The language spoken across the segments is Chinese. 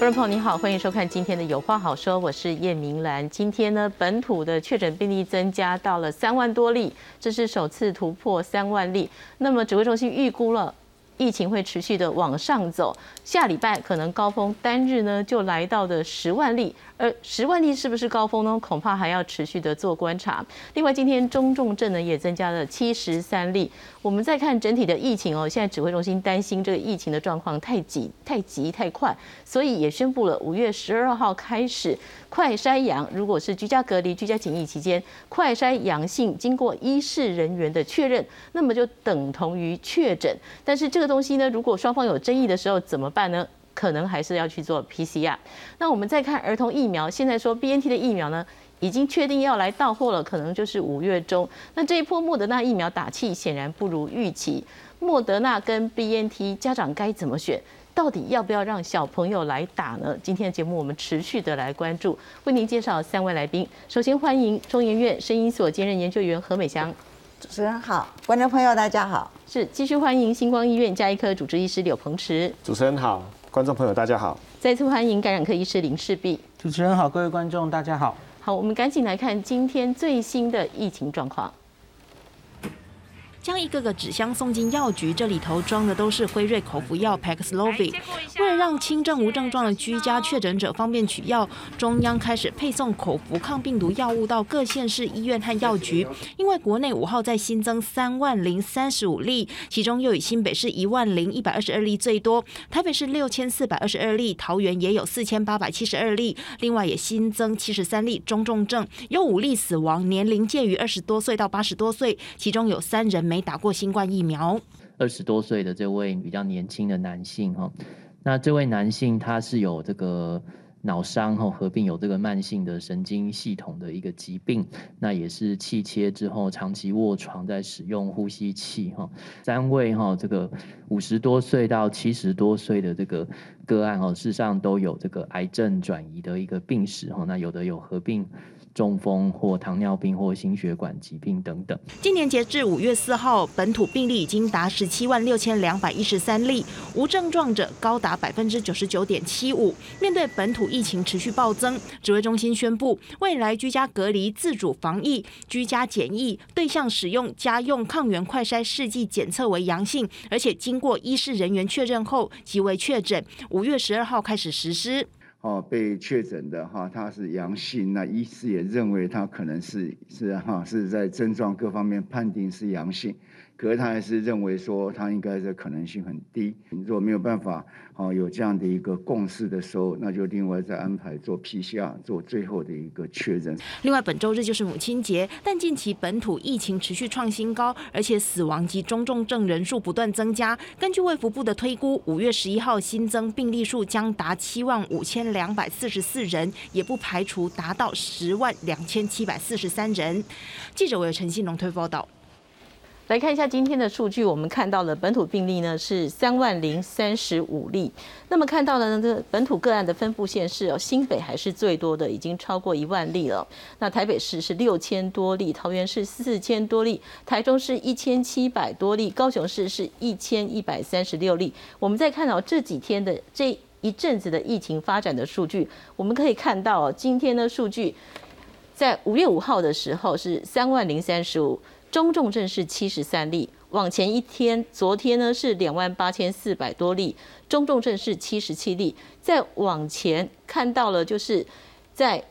观众朋友你好，欢迎收看今天的有话好说，我是叶明兰。今天呢，本土的确诊病例增加到了三万多例，这是首次突破三万例。那么指挥中心预估了。疫情会持续的往上走，下礼拜可能高峰单日呢就来到的十万例，而十万例是不是高峰呢？恐怕还要持续的做观察。另外，今天中重症呢也增加了七十三例。我们再看整体的疫情哦，现在指挥中心担心这个疫情的状况太急、太急、太快，所以也宣布了五月十二号开始快筛阳，如果是居家隔离、居家检疫期间快筛阳性，经过医事人员的确认，那么就等同于确诊。但是这个东西呢，如果双方有争议的时候怎么办呢？可能还是要去做 PCR。那我们再看儿童疫苗，现在说 BNT 的疫苗呢？已经确定要来到货了，可能就是五月中。那这一波莫德纳疫苗打气显然不如预期。莫德纳跟 B N T 家长该怎么选？到底要不要让小朋友来打呢？今天的节目我们持续的来关注，为您介绍三位来宾。首先欢迎中研院声音所兼任研究员何美香，主持人好，观众朋友大家好。是继续欢迎星光医院加医科主治医师柳鹏池，主持人好，观众朋友大家好。再次欢迎感染科医师林世碧，主持人好，各位观众大家好。好，我们赶紧来看今天最新的疫情状况。将一个个纸箱送进药局，这里头装的都是辉瑞口服药 Paxlovid。让轻症无症状的居家确诊者方便取药，中央开始配送口服抗病毒药物到各县市医院和药局。因为国内五号再新增三万零三十五例，其中又以新北市一万零一百二十二例最多，台北市六千四百二十二例，桃园也有四千八百七十二例。另外也新增七十三例中重症，有五例死亡，年龄介于二十多岁到八十多岁，其中有三人。没打过新冠疫苗，二十多岁的这位比较年轻的男性哈，那这位男性他是有这个脑伤后合并有这个慢性的神经系统的一个疾病，那也是气切之后长期卧床在使用呼吸器哈。三位哈这个五十多岁到七十多岁的这个个案哈，事实上都有这个癌症转移的一个病史哈，那有的有合并。中风或糖尿病或心血管疾病等等。今年截至五月四号，本土病例已经达十七万六千两百一十三例，无症状者高达百分之九十九点七五。面对本土疫情持续暴增，指挥中心宣布，未来居家隔离、自主防疫、居家检疫对象使用家用抗原快筛试剂检测为阳性，而且经过医事人员确认后即为确诊。五月十二号开始实施。哦，被确诊的哈，他是阳性，那医师也认为他可能是是哈是在症状各方面判定是阳性。可是他还是认为说，他应该是可能性很低。如果没有办法，哦，有这样的一个共识的时候，那就另外再安排做 PCR，做最后的一个确认。另外，本周日就是母亲节，但近期本土疫情持续创新高，而且死亡及中重症人数不断增加。根据卫福部的推估，五月十一号新增病例数将达七万五千两百四十四人，也不排除达到十万两千七百四十三人。记者为陈信龙推报道。来看一下今天的数据，我们看到了本土病例呢是三万零三十五例。那么看到了呢，这本土个案的分布线是哦，新北还是最多的，已经超过一万例了。那台北市是六千多例，桃园市四千多例，台中市一千七百多例，高雄市是一千一百三十六例。我们再看到这几天的这一阵子的疫情发展的数据，我们可以看到，今天的数据在五月五号的时候是三万零三十五。中重症是七十三例，往前一天，昨天呢是两万八千四百多例，中重症是七十七例。再往前看到了，就是在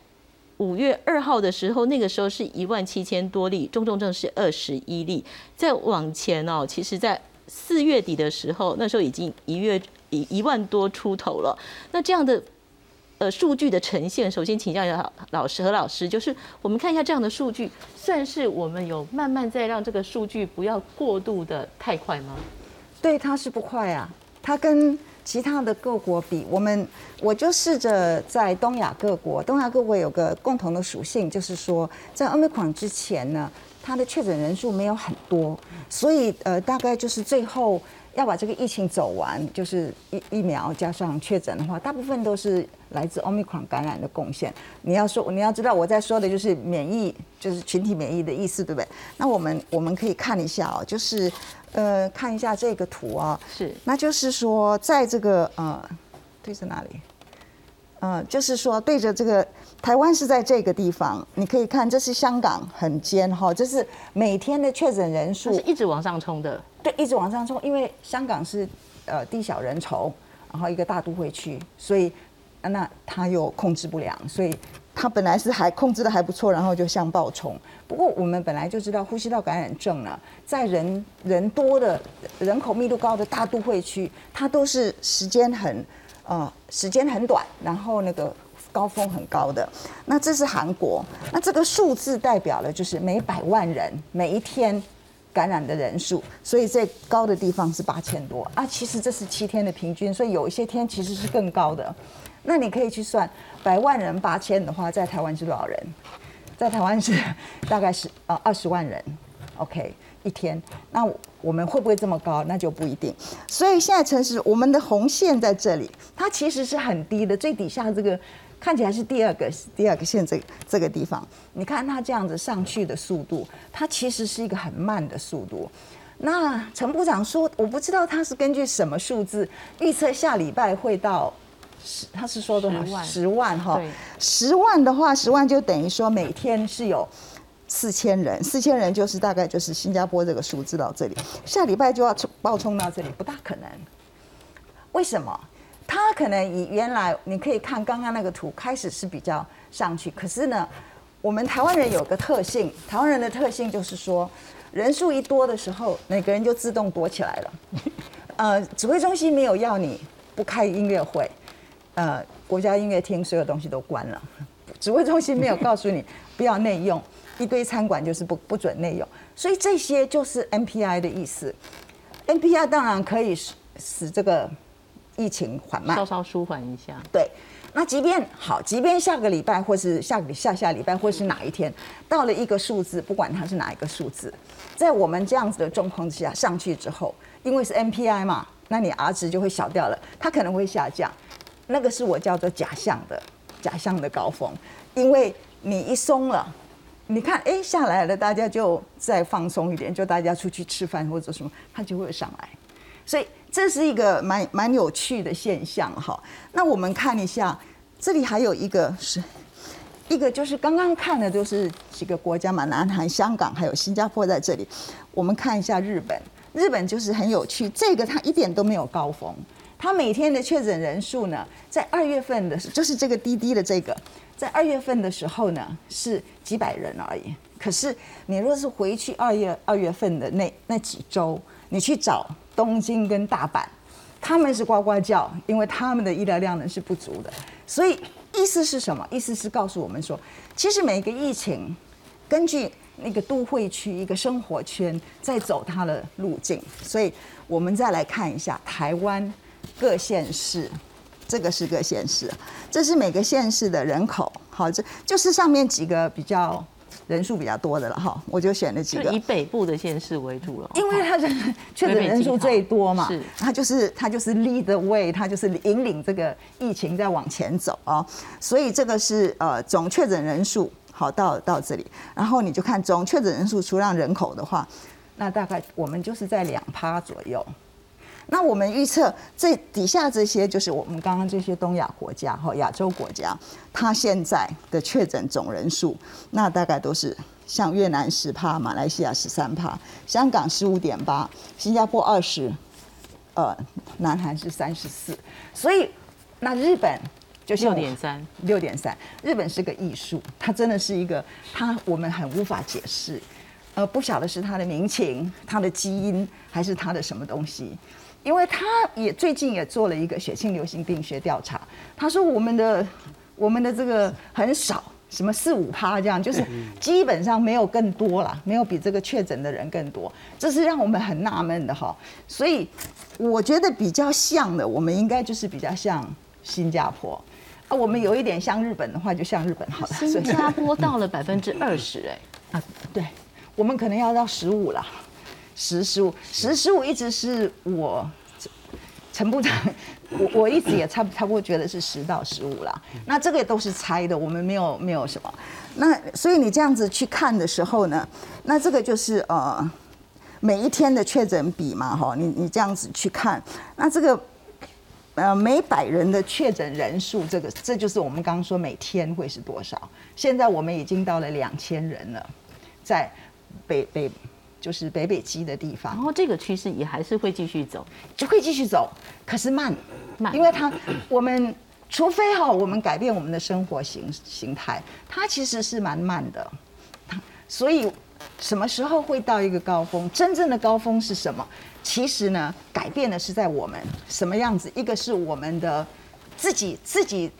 五月二号的时候，那个时候是一万七千多例，中重症是二十一例。再往前哦，其实在四月底的时候，那时候已经一月一一万多出头了。那这样的。呃，数据的呈现，首先请教一下老师和老师，就是我们看一下这样的数据，算是我们有慢慢在让这个数据不要过度的太快吗？对，它是不快啊。它跟其他的各国比，我们我就试着在东亚各国，东亚各国有个共同的属性，就是说在奥密克戎之前呢，它的确诊人数没有很多，所以呃，大概就是最后。要把这个疫情走完，就是疫疫苗加上确诊的话，大部分都是来自 Omicron 感染的贡献。你要说，你要知道我在说的就是免疫，就是群体免疫的意思，对不对？那我们我们可以看一下哦，就是呃，看一下这个图啊，是，那就是说，在这个呃，对着哪里？呃，就是说对着这个台湾是在这个地方，你可以看这是香港很尖哈，这是每天的确诊人数是一直往上冲的，对，一直往上冲，因为香港是呃地小人稠，然后一个大都会区，所以那它又控制不良，所以它本来是还控制的还不错，然后就向暴冲。不过我们本来就知道呼吸道感染症呢，在人人多的人口密度高的大都会区，它都是时间很呃时间很短，然后那个高峰很高的。那这是韩国，那这个数字代表了就是每百万人每一天。感染的人数，所以最高的地方是八千多啊。其实这是七天的平均，所以有一些天其实是更高的。那你可以去算，百万人八千的话，在台湾是多少人？在台湾是大概是呃二十万人，OK 一天。那我们会不会这么高？那就不一定。所以现在城市，我们的红线在这里，它其实是很低的，最底下这个。看起来是第二个第二个线这这个地方，你看它这样子上去的速度，它其实是一个很慢的速度。那陈部长说，我不知道他是根据什么数字预测下礼拜会到十，他是说多少？十万哈。十万的话，十万就等于说每天是有四千人，四千人就是大概就是新加坡这个数字到这里，下礼拜就要冲爆冲到这里，不大可能。为什么？它可能以原来你可以看刚刚那个图，开始是比较上去，可是呢，我们台湾人有个特性，台湾人的特性就是说，人数一多的时候，每个人就自动躲起来了。呃，指挥中心没有要你不开音乐会，呃，国家音乐厅所有东西都关了，指挥中心没有告诉你不要内用，一堆餐馆就是不不准内用，所以这些就是 NPI 的意思。NPI 当然可以使使这个。疫情缓慢，稍稍舒缓一下。对，那即便好，即便下个礼拜，或是下个下下礼拜，或是哪一天，到了一个数字，不管它是哪一个数字，在我们这样子的状况之下上去之后，因为是 MPI 嘛，那你 R 值就会小掉了，它可能会下降。那个是我叫做假象的假象的高峰，因为你一松了，你看哎下来了，大家就再放松一点，就大家出去吃饭或者什么，它就会上来，所以。这是一个蛮蛮有趣的现象哈。那我们看一下，这里还有一个是，一个就是刚刚看的就是几个国家嘛，南韩、香港还有新加坡在这里。我们看一下日本，日本就是很有趣，这个它一点都没有高峰，它每天的确诊人数呢，在二月份的，就是这个滴滴的这个，在二月份的时候呢是几百人而已。可是你若是回去二月二月份的那那几周，你去找。东京跟大阪，他们是呱呱叫，因为他们的医疗量能是不足的。所以意思是什么？意思是告诉我们说，其实每个疫情，根据那个都会区一个生活圈在走它的路径。所以我们再来看一下台湾各县市，这个是各县市，这是每个县市的人口。好，这就是上面几个比较。人数比较多的了哈，我就选了几个。以北部的县市为主了，因为它人确诊人数最多嘛，是。它就是它就是 lead the way，它就是引领这个疫情在往前走啊，所以这个是呃总确诊人数好到到这里，然后你就看总确诊人数除让人口的话，那大概我们就是在两趴左右。那我们预测这底下这些就是我们刚刚这些东亚国家哈亚洲国家，它现在的确诊总人数，那大概都是像越南十趴，马来西亚十三趴，香港十五点八，新加坡二十，呃，南韩是三十四，所以那日本就是六点三，六点三，日本是个艺术，它真的是一个，它我们很无法解释，呃，不晓得是它的民情、它的基因，还是它的什么东西。因为他也最近也做了一个血清流行病学调查，他说我们的我们的这个很少，什么四五趴这样，就是基本上没有更多了，没有比这个确诊的人更多，这是让我们很纳闷的哈。所以我觉得比较像的，我们应该就是比较像新加坡啊，我们有一点像日本的话，就像日本好了。新加坡到了百分之二十哎 啊，对，我们可能要到十五了。十十五十十五一直是我陈部长，我我一直也差差不多觉得是十到十五啦。那这个都是猜的，我们没有没有什么。那所以你这样子去看的时候呢，那这个就是呃每一天的确诊比嘛，哈，你你这样子去看，那这个呃每百人的确诊人数，这个这就是我们刚刚说每天会是多少。现在我们已经到了两千人了，在北北就是北北基的地方然，后这个趋势也还是会继续走，就会继续走，可是慢，慢因为它我们除非哈我们改变我们的生活形形态，它其实是蛮慢的，所以什么时候会到一个高峰？真正的高峰是什么？其实呢，改变的是在我们什么样子？一个是我们的自己自己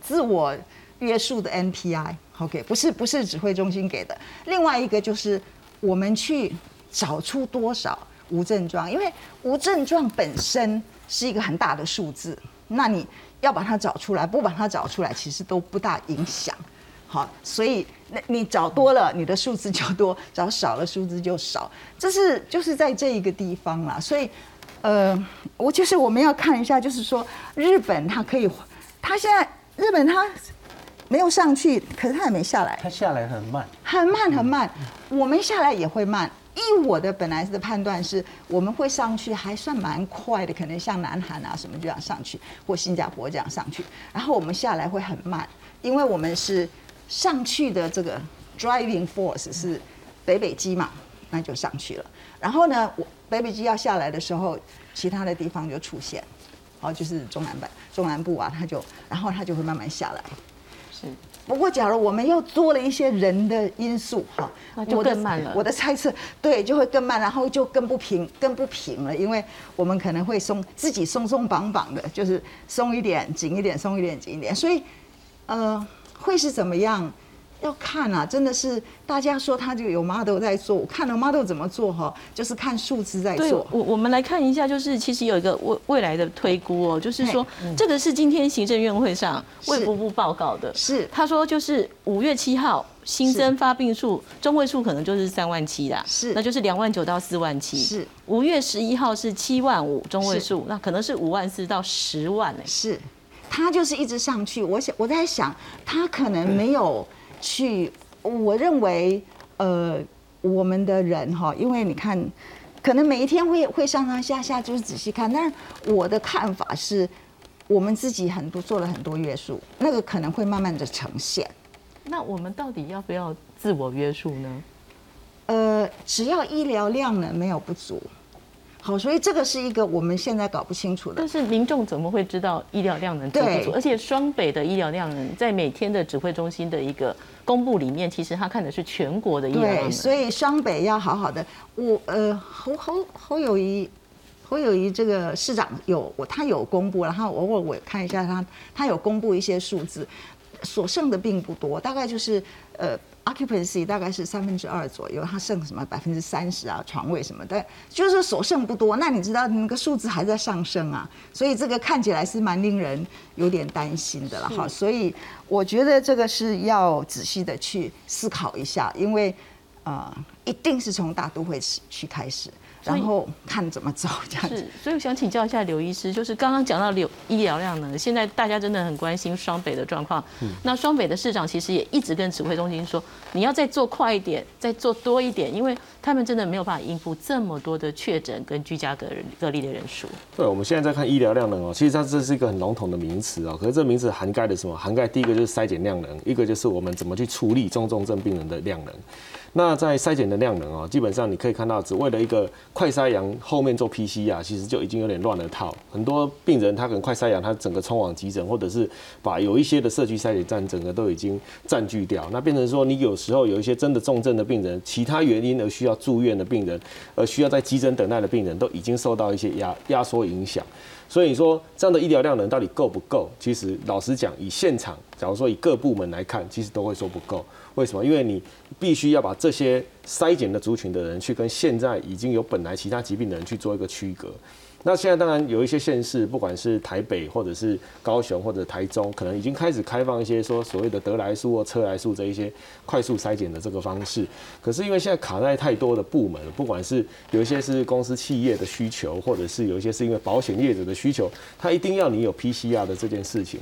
自我约束的 NPI，OK，、不是不是指挥中心给的。另外一个就是我们去找出多少无症状，因为无症状本身是一个很大的数字，那你要把它找出来，不把它找出来，其实都不大影响。好，所以那你找多了，你的数字就多；找少了，数字就少。这是就是在这一个地方啦。所以，呃，我就是我们要看一下，就是说日本它可以，它现在日本它没有上去，可是它也没下来，它下来很慢，很慢很慢，我们下来也会慢。依我的本来的判断是，我们会上去还算蛮快的，可能像南韩啊什么这样上去，或新加坡这样上去，然后我们下来会很慢，因为我们是上去的这个 driving force 是北北基嘛，那就上去了。然后呢，我北北基要下来的时候，其他的地方就出现，好，就是中南北、中南部啊，它就然后它就会慢慢下来。是不过，假如我们又多了一些人的因素，哈，那就我的更慢了我的猜测，对，就会更慢，然后就更不平，更不平了，因为我们可能会松自己松松绑绑的，就是松一点，紧一点，松一点，紧一点，所以，呃，会是怎么样？要看啊，真的是大家说他就有 model 在做，我看了 model 怎么做哈，就是看数字在对，做。我我们来看一下，就是其实有一个未未来的推估哦，就是说这个是今天行政院会上是卫福部报告的，是。他说就是五月七号新增发病数中位数可能就是三万七啦，是。那就是两万九到四万七。是。五月十一号是七万五中位数，那可能是五万四到十万哎、是，他就是一直上去。我想我在想，他可能没有去。我认为，呃，我们的人哈，因为你看，可能每一天会会上上下下，就是仔细看。但是我的看法是，我们自己很多做了很多约束，那个可能会慢慢的呈现。那我们到底要不要自我约束呢？呃，只要医疗量呢没有不足，好，所以这个是一个我们现在搞不清楚的但。是民众怎么会知道医疗量能足不足对？而且双北的医疗量能在每天的指挥中心的一个公布里面，其实他看的是全国的医疗量对，所以双北要好好的。我呃，侯侯侯友谊，侯友谊这个市长有我他有公布，然后偶尔我看一下他，他有公布一些数字，所剩的并不多，大概就是呃。Occupancy 大概是三分之二左右，它剩什么百分之三十啊，床位什么的，就是所剩不多。那你知道那个数字还在上升啊，所以这个看起来是蛮令人有点担心的了哈。所以我觉得这个是要仔细的去思考一下，因为呃，一定是从大都会去开始，然后看怎么走这样子是。，所以我想请教一下刘医师，就是刚刚讲到流医疗量能，现在大家真的很关心双北的状况。嗯那双北的市长其实也一直跟指挥中心说，你要再做快一点，再做多一点，因为他们真的没有办法应付这么多的确诊跟居家隔人隔离的人数。对，我们现在在看医疗量能哦，其实它这是一个很笼统的名词哦，可是这名词涵盖的什么？涵盖第一个就是筛检量能，一个就是我们怎么去处理中重症病人的量能。那在筛检的量能哦，基本上你可以看到，只为了一个快筛阳后面做 PCR，其实就已经有点乱了套。很多病人他可能快筛阳，他整个冲往急诊，或者是把有一些的社区筛检站整个都已经占据掉。那变成说，你有时候有一些真的重症的病人，其他原因而需要住院的病人，而需要在急诊等待的病人，都已经受到一些压压缩影响。所以说，这样的医疗量能到底够不够？其实老实讲，以现场，假如说以各部门来看，其实都会说不够。为什么？因为你必须要把这些筛检的族群的人，去跟现在已经有本来其他疾病的人去做一个区隔。那现在当然有一些县市，不管是台北或者是高雄或者台中，可能已经开始开放一些说所谓的得来速或车来速这一些快速筛检的这个方式。可是因为现在卡在太多的部门，不管是有一些是公司企业的需求，或者是有一些是因为保险业者的需求，他一定要你有 PCR 的这件事情。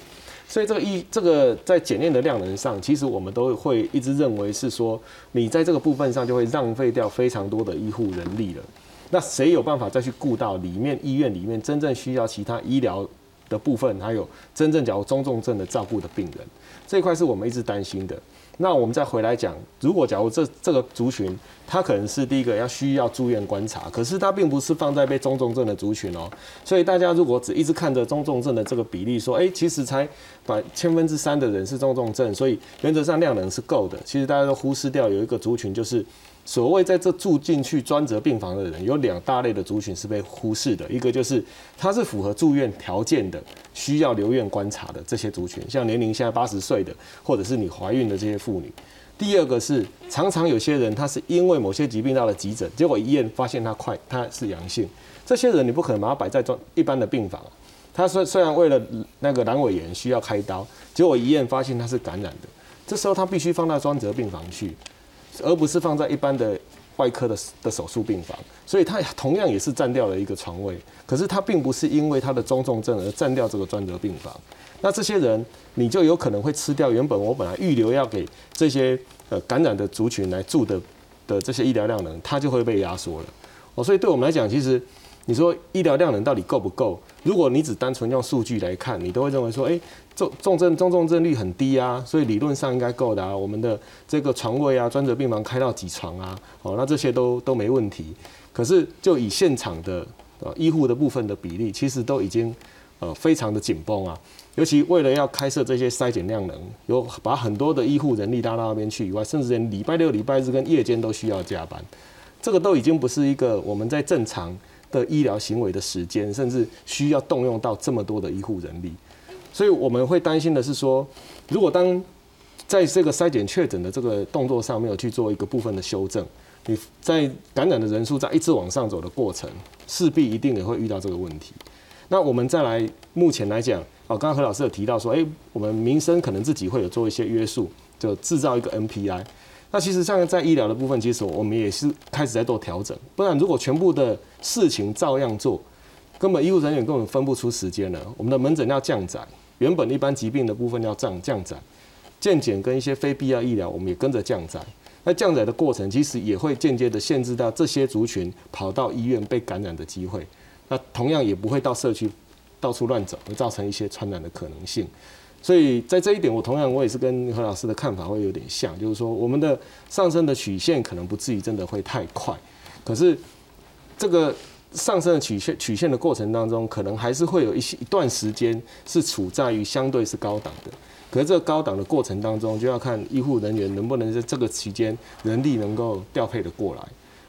所以这个医这个在检验的量能上，其实我们都会一直认为是说，你在这个部分上就会浪费掉非常多的医护人力了。那谁有办法再去顾到里面医院里面真正需要其他医疗的部分，还有真正假如中重症的照顾的病人，这一块是我们一直担心的。那我们再回来讲，如果假如这这个族群，它可能是第一个要需要住院观察，可是它并不是放在被中重症的族群哦。所以大家如果只一直看着中重症的这个比例，说，哎，其实才百千分之三的人是中重症，所以原则上量能是够的。其实大家都忽视掉有一个族群就是。所谓在这住进去专责病房的人，有两大类的族群是被忽视的。一个就是他是符合住院条件的，需要留院观察的这些族群，像年龄现在八十岁的，或者是你怀孕的这些妇女。第二个是常常有些人他是因为某些疾病到了急诊，结果一验发现他快他是阳性，这些人你不可能把他摆在专一般的病房。他虽虽然为了那个阑尾炎需要开刀，结果一验发现他是感染的，这时候他必须放到专责病房去。而不是放在一般的外科的的手术病房，所以它同样也是占掉了一个床位。可是它并不是因为它的中重症而占掉这个专责病房。那这些人你就有可能会吃掉原本我本来预留要给这些呃感染的族群来住的的这些医疗量能，它就会被压缩了。哦，所以对我们来讲，其实你说医疗量能到底够不够？如果你只单纯用数据来看，你都会认为说，哎。重重症重重症率很低啊，所以理论上应该够的啊。我们的这个床位啊，专责病房开到几床啊？哦，那这些都都没问题。可是就以现场的呃医护的部分的比例，其实都已经呃非常的紧绷啊。尤其为了要开设这些筛检量能，有把很多的医护人力拉到那边去以外，甚至连礼拜六、礼拜日跟夜间都需要加班。这个都已经不是一个我们在正常的医疗行为的时间，甚至需要动用到这么多的医护人力。所以我们会担心的是说，如果当在这个筛检确诊的这个动作上没有去做一个部分的修正，你在感染的人数在一直往上走的过程，势必一定也会遇到这个问题。那我们再来，目前来讲，哦，刚刚何老师有提到说，哎，我们民生可能自己会有做一些约束，就制造一个 NPI。那其实像在医疗的部分，其实我们也是开始在做调整。不然如果全部的事情照样做，根本医务人员根本分不出时间了。我们的门诊要降载。原本一般疾病的部分要降降载，健检跟一些非必要医疗，我们也跟着降载。那降载的过程，其实也会间接的限制到这些族群跑到医院被感染的机会。那同样也不会到社区到处乱走，会造成一些传染的可能性。所以在这一点，我同样我也是跟何老师的看法会有点像，就是说我们的上升的曲线可能不至于真的会太快，可是这个。上升的曲线曲线的过程当中，可能还是会有一些一段时间是处在于相对是高档的。可是这个高档的过程当中，就要看医护人员能不能在这个期间人力能够调配的过来。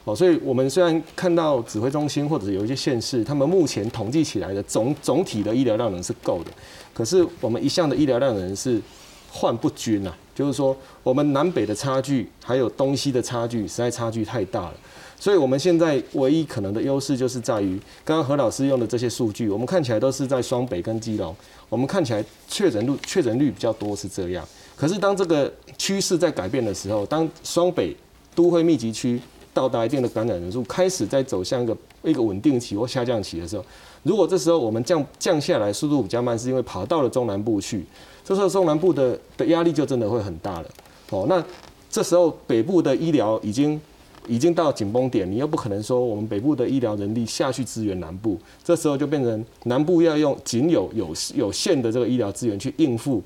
哦，所以我们虽然看到指挥中心或者有一些县市，他们目前统计起来的总总体的医疗量能是够的，可是我们一项的医疗量能是患不均呐，就是说我们南北的差距还有东西的差距实在差距太大了。所以，我们现在唯一可能的优势就是在于，刚刚何老师用的这些数据，我们看起来都是在双北跟基隆，我们看起来确诊率确诊率比较多是这样。可是，当这个趋势在改变的时候，当双北都会密集区到达一定的感染人数，开始在走向一个一个稳定期或下降期的时候，如果这时候我们降降下来速度比较慢，是因为跑到了中南部去，这时候中南部的的压力就真的会很大了。哦，那这时候北部的医疗已经。已经到紧绷点，你又不可能说我们北部的医疗人力下去支援南部，这时候就变成南部要用仅有有有限的这个医疗资源去应付，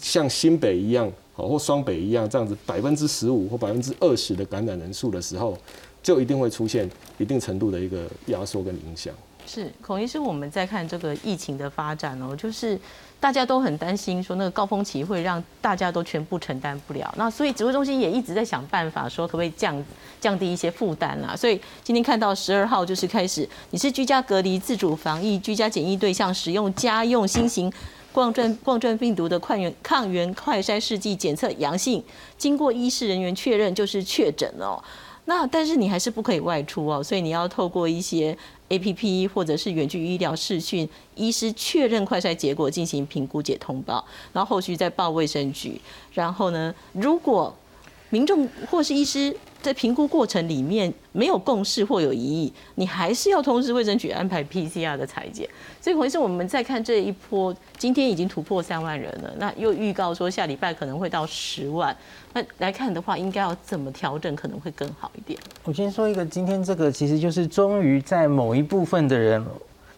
像新北一样，好或双北一样这样子百分之十五或百分之二十的感染人数的时候，就一定会出现一定程度的一个压缩跟影响。是孔医师，我们在看这个疫情的发展哦，就是大家都很担心，说那个高峰期会让大家都全部承担不了。那所以指挥中心也一直在想办法，说可不可以降降低一些负担啊？所以今天看到十二号就是开始，你是居家隔离、自主防疫、居家检疫对象，使用家用新型冠状冠状病毒的抗原抗原快筛试剂检测阳性，经过医师人员确认就是确诊哦。那但是你还是不可以外出哦，所以你要透过一些。A P P 或者是远距医疗视讯，医师确认快筛结果进行评估解通报，然后后续再报卫生局。然后呢，如果民众或是医师在评估过程里面没有共识或有疑义，你还是要通知卫生局安排 P C R 的裁剪。所以，回是我们再看这一波，今天已经突破三万人了，那又预告说下礼拜可能会到十万。那来看的话，应该要怎么调整可能会更好一点？我先说一个，今天这个其实就是终于在某一部分的人，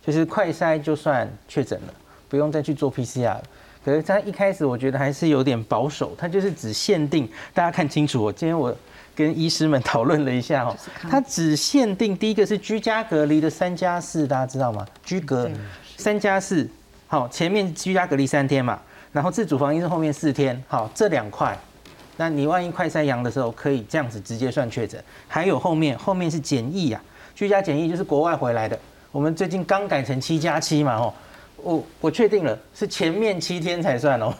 就是快筛就算确诊了，不用再去做 PCR 了。可是他一开始我觉得还是有点保守，他就是只限定大家看清楚。我今天我跟医师们 讨论了一下哦，他只限定第一个是居家隔离的三加四，大家知道吗？居隔三加四，好，前面居家隔离三天嘛，然后自主防疫是后面四天，好，这两块，那你万一快筛阳的时候，可以这样子直接算确诊。还有后面后面是检疫啊，居家检疫就是国外回来的，我们最近刚改成七加七嘛，哦。我我确定了，是前面七天才算哦，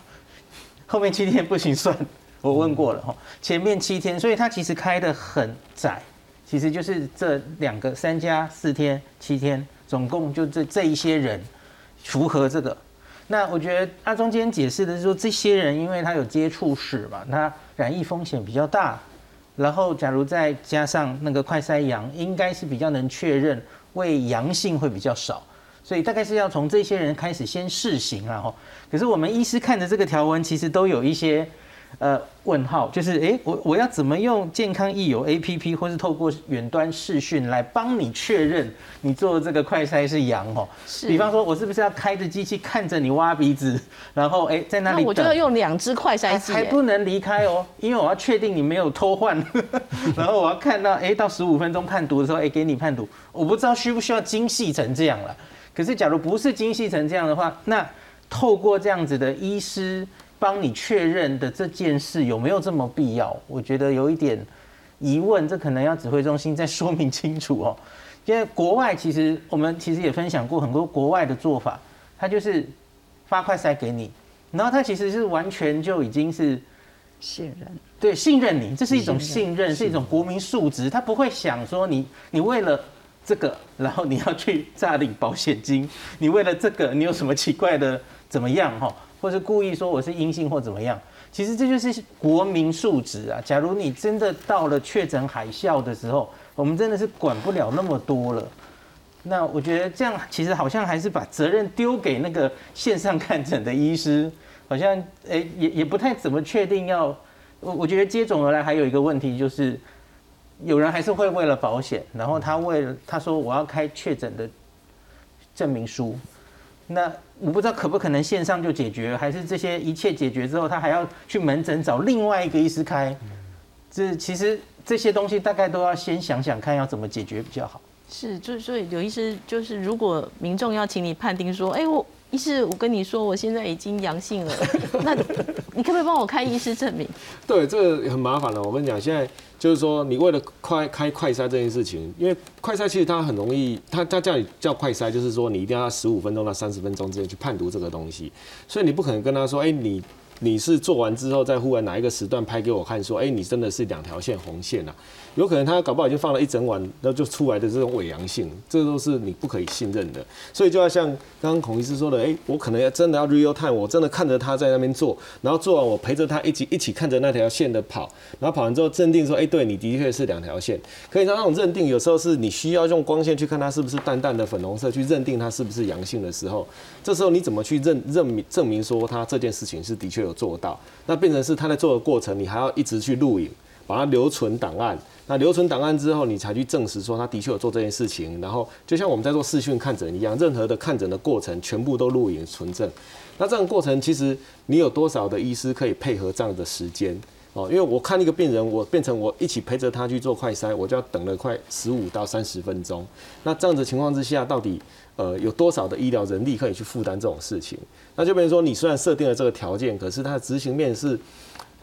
后面七天不行算。我问过了哈，前面七天，所以它其实开的很窄，其实就是这两个三加四天七天，总共就这这一些人符合这个。那我觉得阿中今天解释的是说，这些人因为他有接触史嘛，他染疫风险比较大，然后假如再加上那个快筛阳，应该是比较能确认，为阳性会比较少。所以大概是要从这些人开始先试行啊，哈。可是我们医师看的这个条文，其实都有一些呃问号，就是诶，我我要怎么用健康益友 A P P，或是透过远端视讯来帮你确认你做这个快筛是阳哦？比方说，我是不是要开着机器看着你挖鼻子，然后诶，在那里我就要用两只快筛机，还不能离开哦，因为我要确定你没有偷换，然后我要看到诶，到十五分钟判读的时候，诶，给你判读，我不知道需不需要精细成这样了。可是，假如不是精细成这样的话，那透过这样子的医师帮你确认的这件事有没有这么必要？我觉得有一点疑问，这可能要指挥中心再说明清楚哦。因为国外其实我们其实也分享过很多国外的做法，他就是发快塞给你，然后他其实是完全就已经是信任，对，信任你，这是一种信任，是一种国民素质，他不会想说你你为了。这个，然后你要去诈领保险金，你为了这个，你有什么奇怪的怎么样哈？或是故意说我是阴性或怎么样？其实这就是国民素质啊。假如你真的到了确诊海啸的时候，我们真的是管不了那么多了。那我觉得这样其实好像还是把责任丢给那个线上看诊的医师，好像诶也也不太怎么确定要。我我觉得接踵而来还有一个问题就是。有人还是会为了保险，然后他为了他说我要开确诊的证明书，那我不知道可不可能线上就解决，还是这些一切解决之后，他还要去门诊找另外一个医师开？这其实这些东西大概都要先想想看要怎么解决比较好。是，就是所以有医师就是如果民众要请你判定说，哎我。医师，我跟你说，我现在已经阳性了，那你可不可以帮我开医师证明？对，这个很麻烦了。我跟你讲，现在就是说，你为了快开快筛这件事情，因为快筛其实它很容易，它它叫你叫快筛，就是说你一定要十五分钟到三十分钟之间去判读这个东西，所以你不可能跟他说，哎，你你是做完之后再忽然哪一个时段拍给我看，说，哎，你真的是两条线红线啊。有可能他搞不好已经放了一整晚，然后就出来的这种伪阳性，这都是你不可以信任的。所以就要像刚刚孔医师说的，哎，我可能要真的要 real time，我真的看着他在那边做，然后做完我陪着他一起一起看着那条线的跑，然后跑完之后认定说，哎，对你的确是两条线。可以让那种认定，有时候是你需要用光线去看它是不是淡淡的粉红色，去认定它是不是阳性的时候，这时候你怎么去认认明证明说他这件事情是的确有做到？那变成是他在做的过程，你还要一直去录影，把它留存档案。那留存档案之后，你才去证实说他的确有做这件事情。然后就像我们在做视讯看诊一样，任何的看诊的过程全部都录影存证。那这样过程其实你有多少的医师可以配合这样的时间哦？因为我看一个病人，我变成我一起陪着他去做快筛，我就要等了快十五到三十分钟。那这样子情况之下，到底呃有多少的医疗人力可以去负担这种事情？那就变成说，你虽然设定了这个条件，可是它的执行面是。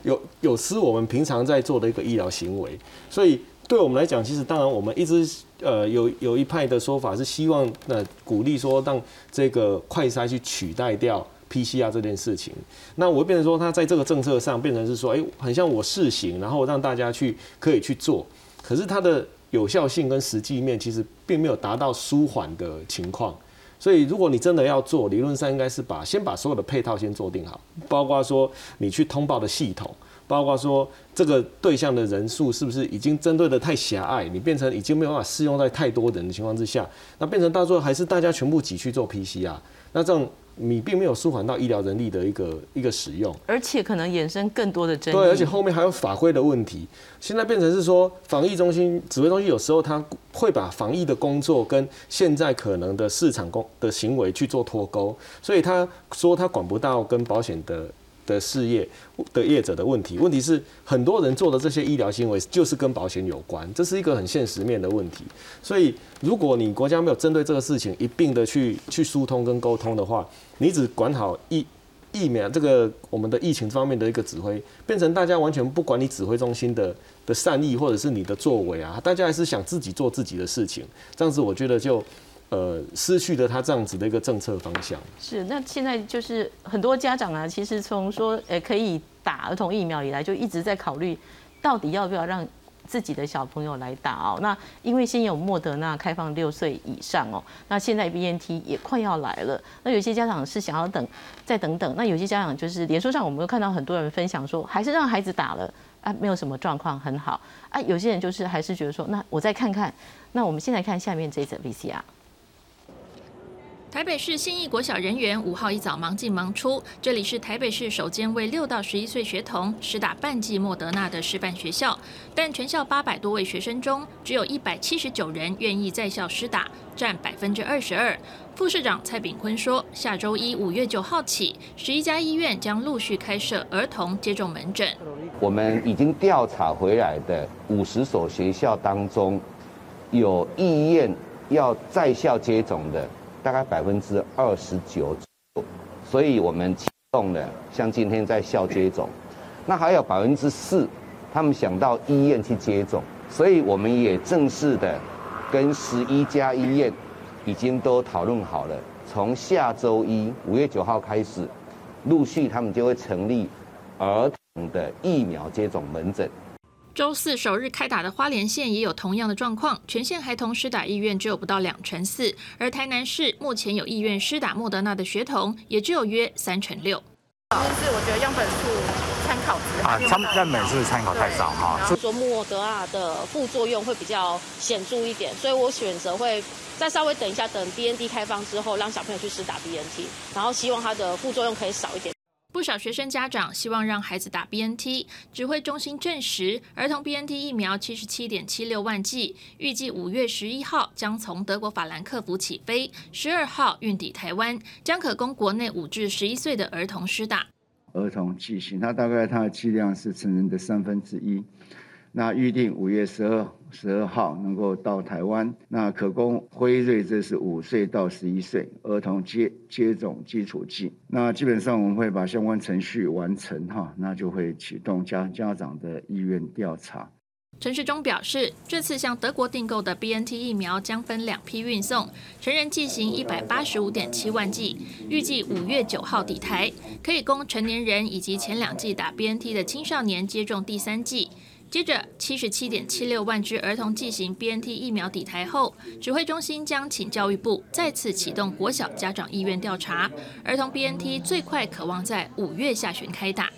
有有失我们平常在做的一个医疗行为，所以对我们来讲，其实当然我们一直呃有有一派的说法是希望呃鼓励说让这个快筛去取代掉 PCR 这件事情。那我变成说，它在这个政策上变成是说，哎，很像我试行，然后让大家去可以去做，可是它的有效性跟实际面其实并没有达到舒缓的情况。所以，如果你真的要做，理论上应该是把先把所有的配套先做定好，包括说你去通报的系统，包括说这个对象的人数是不是已经针对的太狭隘，你变成已经没有办法适用在太多人的情况之下，那变成到最后还是大家全部挤去做 PCR，那这种你并没有舒缓到医疗人力的一个一个使用，而且可能衍生更多的争议。对，而且后面还有法规的问题。现在变成是说，防疫中心、指挥中心有时候他会把防疫的工作跟现在可能的市场工的行为去做脱钩，所以他说他管不到跟保险的。的事业的业者的问题，问题是很多人做的这些医疗行为就是跟保险有关，这是一个很现实面的问题。所以，如果你国家没有针对这个事情一并的去去疏通跟沟通的话，你只管好疫疫苗这个我们的疫情方面的一个指挥，变成大家完全不管你指挥中心的的善意或者是你的作为啊，大家还是想自己做自己的事情，这样子我觉得就。呃，失去了他这样子的一个政策方向。是，那现在就是很多家长啊，其实从说诶可以打儿童疫苗以来，就一直在考虑到底要不要让自己的小朋友来打哦。那因为先有莫德纳开放六岁以上哦，那现在 B N T 也快要来了。那有些家长是想要等再等等，那有些家长就是连书上我们都看到很多人分享说，还是让孩子打了啊，没有什么状况，很好啊。有些人就是还是觉得说，那我再看看。那我们先来看下面这则 V C R。台北市新义国小人员五号一早忙进忙出，这里是台北市首间为六到十一岁学童施打半剂莫德纳的示范学校，但全校八百多位学生中，只有一百七十九人愿意在校施打，占百分之二十二。副市长蔡炳坤说，下周一五月九号起，十一家医院将陆续开设儿童接种门诊。我们已经调查回来的五十所学校当中，有意愿要在校接种的。大概百分之二十九，所以我们启动了，像今天在校接种，那还有百分之四，他们想到医院去接种，所以我们也正式的跟十一家医院已经都讨论好了，从下周一五月九号开始，陆续他们就会成立儿童的疫苗接种门诊。周四首日开打的花莲县也有同样的状况，全县孩童施打意愿只有不到两成四，而台南市目前有意愿施打莫德纳的学童也只有约三成六。就是我觉得样本数参考值啊，样本数参考太少哈。说莫德纳的副作用会比较显著一点，所以我选择会再稍微等一下，等 BNT 开放之后，让小朋友去施打 BNT，然后希望它的副作用可以少一点。不少学生家长希望让孩子打 BNT，指挥中心证实，儿童 BNT 疫苗七十七点七六万剂，预计五月十一号将从德国法兰克福起飞，十二号运抵台湾，将可供国内五至十一岁的儿童施打。儿童剂型，它大概它的剂量是成人的三分之一。那预定五月十二十二号能够到台湾，那可供辉瑞，这是五岁到十一岁儿童接接种基础剂。那基本上我们会把相关程序完成哈，那就会启动家家长的意愿调查。陈世忠表示，这次向德国订购的 BNT 疫苗将分两批运送，成人剂型一百八十五点七万剂，预计五月九号抵台，可以供成年人以及前两剂打 BNT 的青少年接种第三剂。接着，七十七点七六万支儿童剂型 BNT 疫苗抵台后，指挥中心将请教育部再次启动国小家长意愿调查。儿童 BNT 最快渴望在五月下旬开打。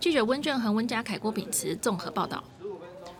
记者温正恒、温家凯、郭炳慈综合报道。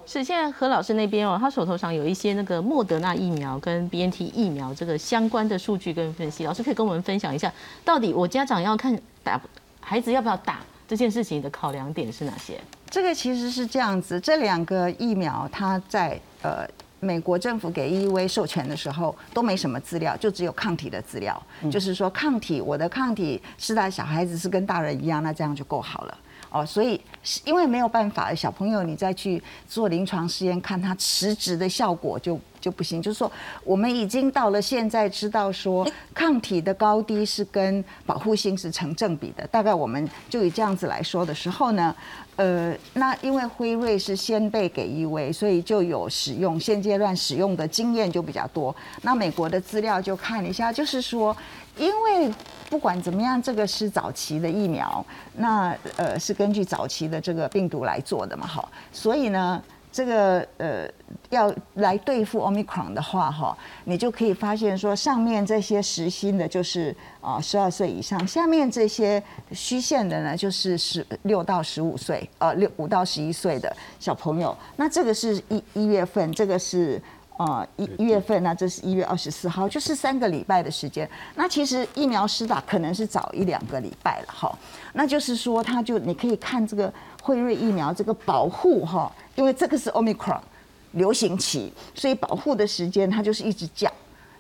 是，现在何老师那边哦，他手头上有一些那个莫德纳疫苗跟 BNT 疫苗这个相关的数据跟分析，老师可以跟我们分享一下，到底我家长要看打孩子要不要打这件事情的考量点是哪些？这个其实是这样子，这两个疫苗它在呃美国政府给 EUA 授权的时候都没什么资料，就只有抗体的资料，就是说抗体，我的抗体是在小孩子是跟大人一样，那这样就够好了。哦，所以因为没有办法，小朋友你再去做临床试验，看它实质的效果就就不行。就是说，我们已经到了现在知道说，抗体的高低是跟保护性是成正比的。大概我们就以这样子来说的时候呢，呃，那因为辉瑞是先被给一位，所以就有使用现阶段使用的经验就比较多。那美国的资料就看一下，就是说。因为不管怎么样，这个是早期的疫苗，那呃是根据早期的这个病毒来做的嘛，好，所以呢，这个呃要来对付 omicron 的话，哈，你就可以发现说，上面这些实心的，就是啊十二岁以上，下面这些虚线的呢，就是十六到十五岁，呃六五到十一岁的小朋友，那这个是一一月份，这个是。呃一一月份那这是一月二十四号，就是三个礼拜的时间。那其实疫苗施打可能是早一两个礼拜了哈。那就是说，它就你可以看这个辉瑞疫苗这个保护哈，因为这个是 Omicron 流行期，所以保护的时间它就是一直降。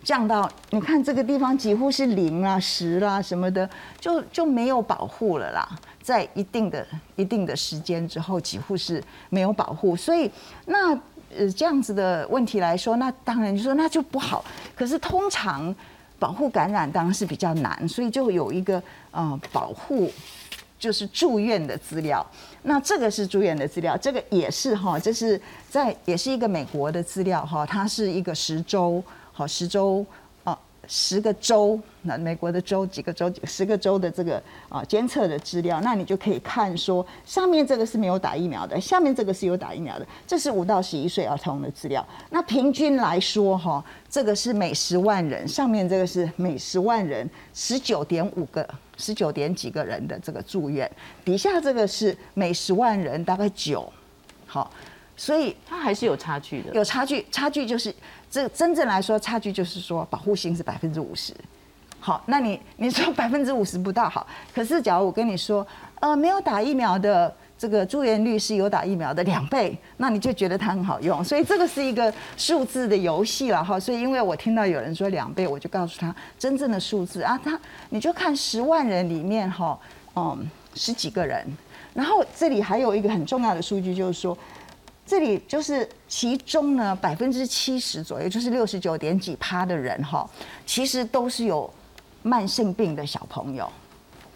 降到你看这个地方几乎是零啊、十啦什么的，就就没有保护了啦。在一定的一定的时间之后，几乎是没有保护。所以那呃这样子的问题来说，那当然就说那就不好。可是通常保护感染当然是比较难，所以就有一个呃保护就是住院的资料。那这个是住院的资料，这个也是哈，这是在也是一个美国的资料哈，它是一个十周。好，十周，十个州，那美国的州几个州，十个州的这个啊监测的资料，那你就可以看说，上面这个是没有打疫苗的，下面这个是有打疫苗的，这是五到十一岁儿童的资料。那平均来说，哈，这个是每十万人，上面这个是每十万人十九点五个，十九点几个人的这个住院，底下这个是每十万人大概九，好，所以它还是有差距的，有差距，差距就是。这真正来说，差距就是说保护性是百分之五十。好，那你你说 百分之五十不大好，可是假如我跟你说，呃，没有打疫苗的这个住院率是有打疫苗的两倍，那你就觉得它很好用。所以这个是一个数字的游戏了哈。所以因为我听到有人说两倍，我就告诉他真正的数字啊，他你就看十万人里面哈，嗯，十几个人。然后这里还有一个很重要的数据，就是说。这里就是其中呢，百分之七十左右，就是六十九点几趴的人哈，其实都是有慢性病的小朋友。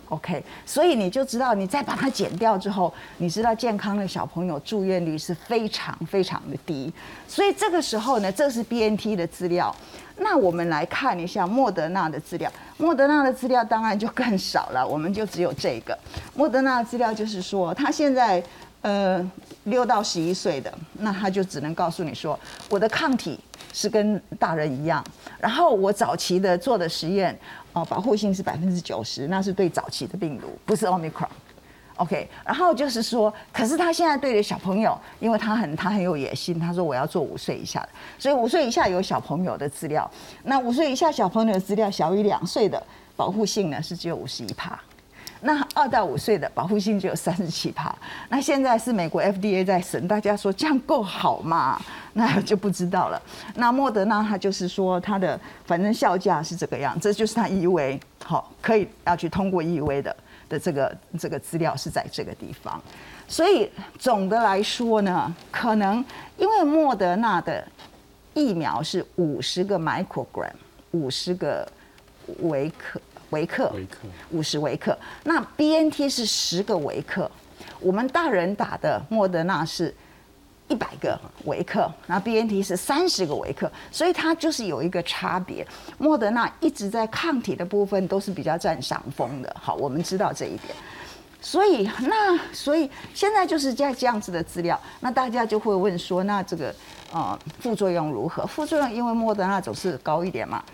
OK，所以你就知道，你再把它减掉之后，你知道健康的小朋友住院率是非常非常的低。所以这个时候呢，这是 BNT 的资料。那我们来看一下莫德纳的资料。莫德纳的资料当然就更少了，我们就只有这个。莫德纳的资料就是说，他现在。呃，六到十一岁的，那他就只能告诉你说，我的抗体是跟大人一样。然后我早期的做的实验，哦，保护性是百分之九十，那是对早期的病毒，不是 Omicron。OK，然后就是说，可是他现在对着小朋友，因为他很他很有野心，他说我要做五岁以下的，所以五岁以下有小朋友的资料。那五岁以下小朋友的资料，小于两岁的保护性呢是只有五十一帕。那二到五岁的保护性只有三十七帕，那现在是美国 FDA 在审，大家说这样够好吗？那就不知道了。那莫德纳它就是说它的反正效价是这个样，这就是它 EUA 好可以要去通过 EUA 的的这个这个资料是在这个地方。所以总的来说呢，可能因为莫德纳的疫苗是五十个 microgram，五十个微克。维克，五十维克。那 B N T 是十个维克，我们大人打的莫德纳是一百个维克，那 B N T 是三十个维克，所以它就是有一个差别。莫德纳一直在抗体的部分都是比较占上风的，好，我们知道这一点。所以那所以现在就是在这样子的资料，那大家就会问说，那这个呃副作用如何？副作用因为莫德纳总是高一点嘛，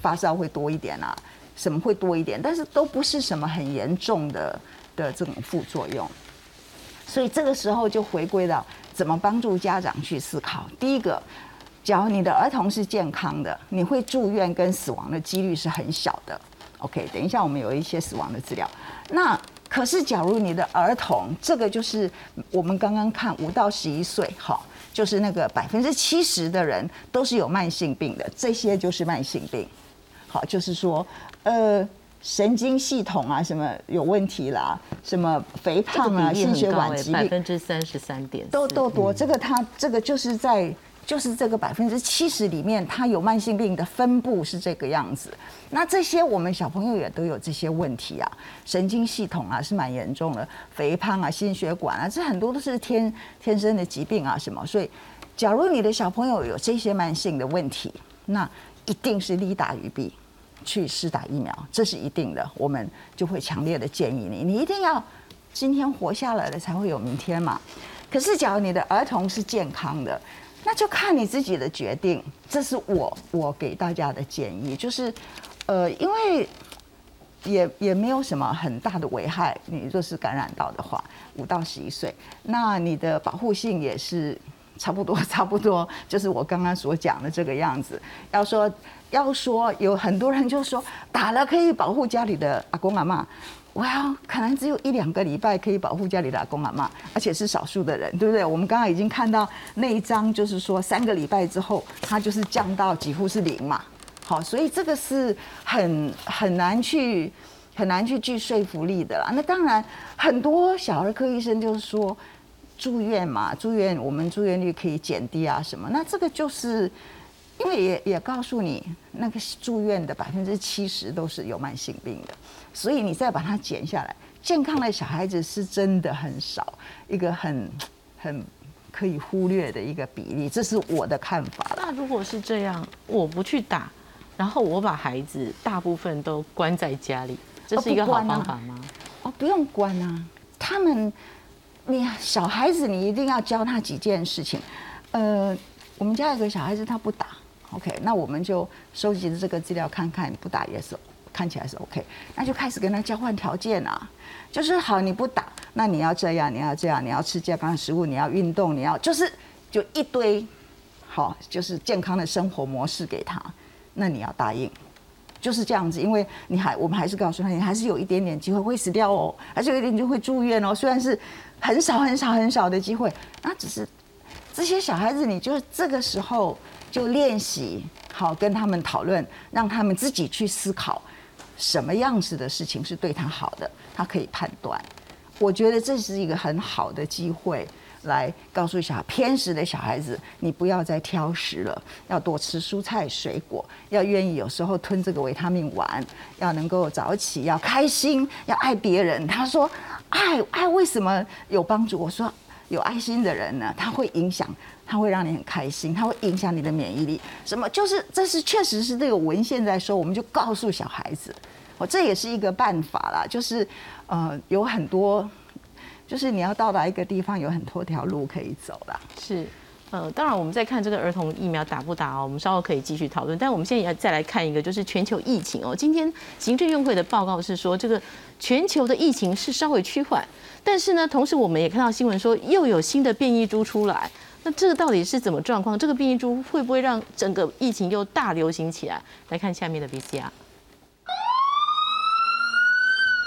发烧会多一点啊。什么会多一点？但是都不是什么很严重的的这种副作用，所以这个时候就回归到怎么帮助家长去思考。第一个，假如你的儿童是健康的，你会住院跟死亡的几率是很小的。OK，等一下我们有一些死亡的资料。那可是假如你的儿童，这个就是我们刚刚看五到十一岁，哈，就是那个百分之七十的人都是有慢性病的，这些就是慢性病。好，就是说。呃，神经系统啊，什么有问题啦？什么肥胖啊，心血管疾病，百分之三十三点都都多。这个它这个就是在就是这个百分之七十里面，它有慢性病的分布是这个样子。那这些我们小朋友也都有这些问题啊，神经系统啊是蛮严重的，肥胖啊，心血管啊，这很多都是天天生的疾病啊什么。所以，假如你的小朋友有这些慢性的问题，那一定是利大于弊。去施打疫苗，这是一定的，我们就会强烈的建议你，你一定要今天活下来了，才会有明天嘛。可是，假如你的儿童是健康的，那就看你自己的决定。这是我我给大家的建议，就是呃，因为也也没有什么很大的危害。你若是感染到的话，五到十一岁，那你的保护性也是。差不多差不多，就是我刚刚所讲的这个样子。要说要说，有很多人就说打了可以保护家里的阿公阿妈。哇，可能只有一两个礼拜可以保护家里的阿公阿妈，而且是少数的人，对不对？我们刚刚已经看到那一张，就是说三个礼拜之后，它就是降到几乎是零嘛。好，所以这个是很很难去很难去具说服力的啦。那当然，很多小儿科医生就是说住院嘛，住院我们住院率可以减低啊什么。那这个就是因为也也告诉你，那个住院的百分之七十都是有慢性病的。所以你再把它减下来，健康的小孩子是真的很少，一个很很可以忽略的一个比例，这是我的看法。那如果是这样，我不去打，然后我把孩子大部分都关在家里，这是一个好方法吗？哦，不用关啊，他们，你小孩子你一定要教他几件事情。呃，我们家有个小孩子他不打，OK，那我们就收集的这个资料看看，不打也是。看起来是 OK，那就开始跟他交换条件啊，就是好你不打，那你要这样，你要这样，你要吃健康的食物，你要运动，你要就是就一堆好，就是健康的生活模式给他，那你要答应，就是这样子，因为你还我们还是告诉他，你还是有一点点机会会死掉哦，还是有一点就会住院哦，虽然是很少很少很少的机会，那只是这些小孩子，你就这个时候就练习好跟他们讨论，让他们自己去思考。什么样子的事情是对他好的，他可以判断。我觉得这是一个很好的机会，来告诉小偏食的小孩子，你不要再挑食了，要多吃蔬菜水果，要愿意有时候吞这个维他命丸，要能够早起，要开心，要爱别人。他说，爱爱为什么有帮助？我说，有爱心的人呢，他会影响。他会让你很开心，他会影响你的免疫力。什么？就是这是确实是这个文献在说，我们就告诉小孩子，我这也是一个办法啦。就是呃，有很多，就是你要到达一个地方，有很多条路可以走啦。是，呃，当然我们在看这个儿童疫苗打不打哦，我们稍后可以继续讨论。但我们现在要再来看一个，就是全球疫情哦。今天行政院会的报告是说，这个全球的疫情是稍微趋缓，但是呢，同时我们也看到新闻说，又有新的变异株出来。那这个到底是怎么状况？这个变异株会不会让整个疫情又大流行起来？来看下面的 VCR。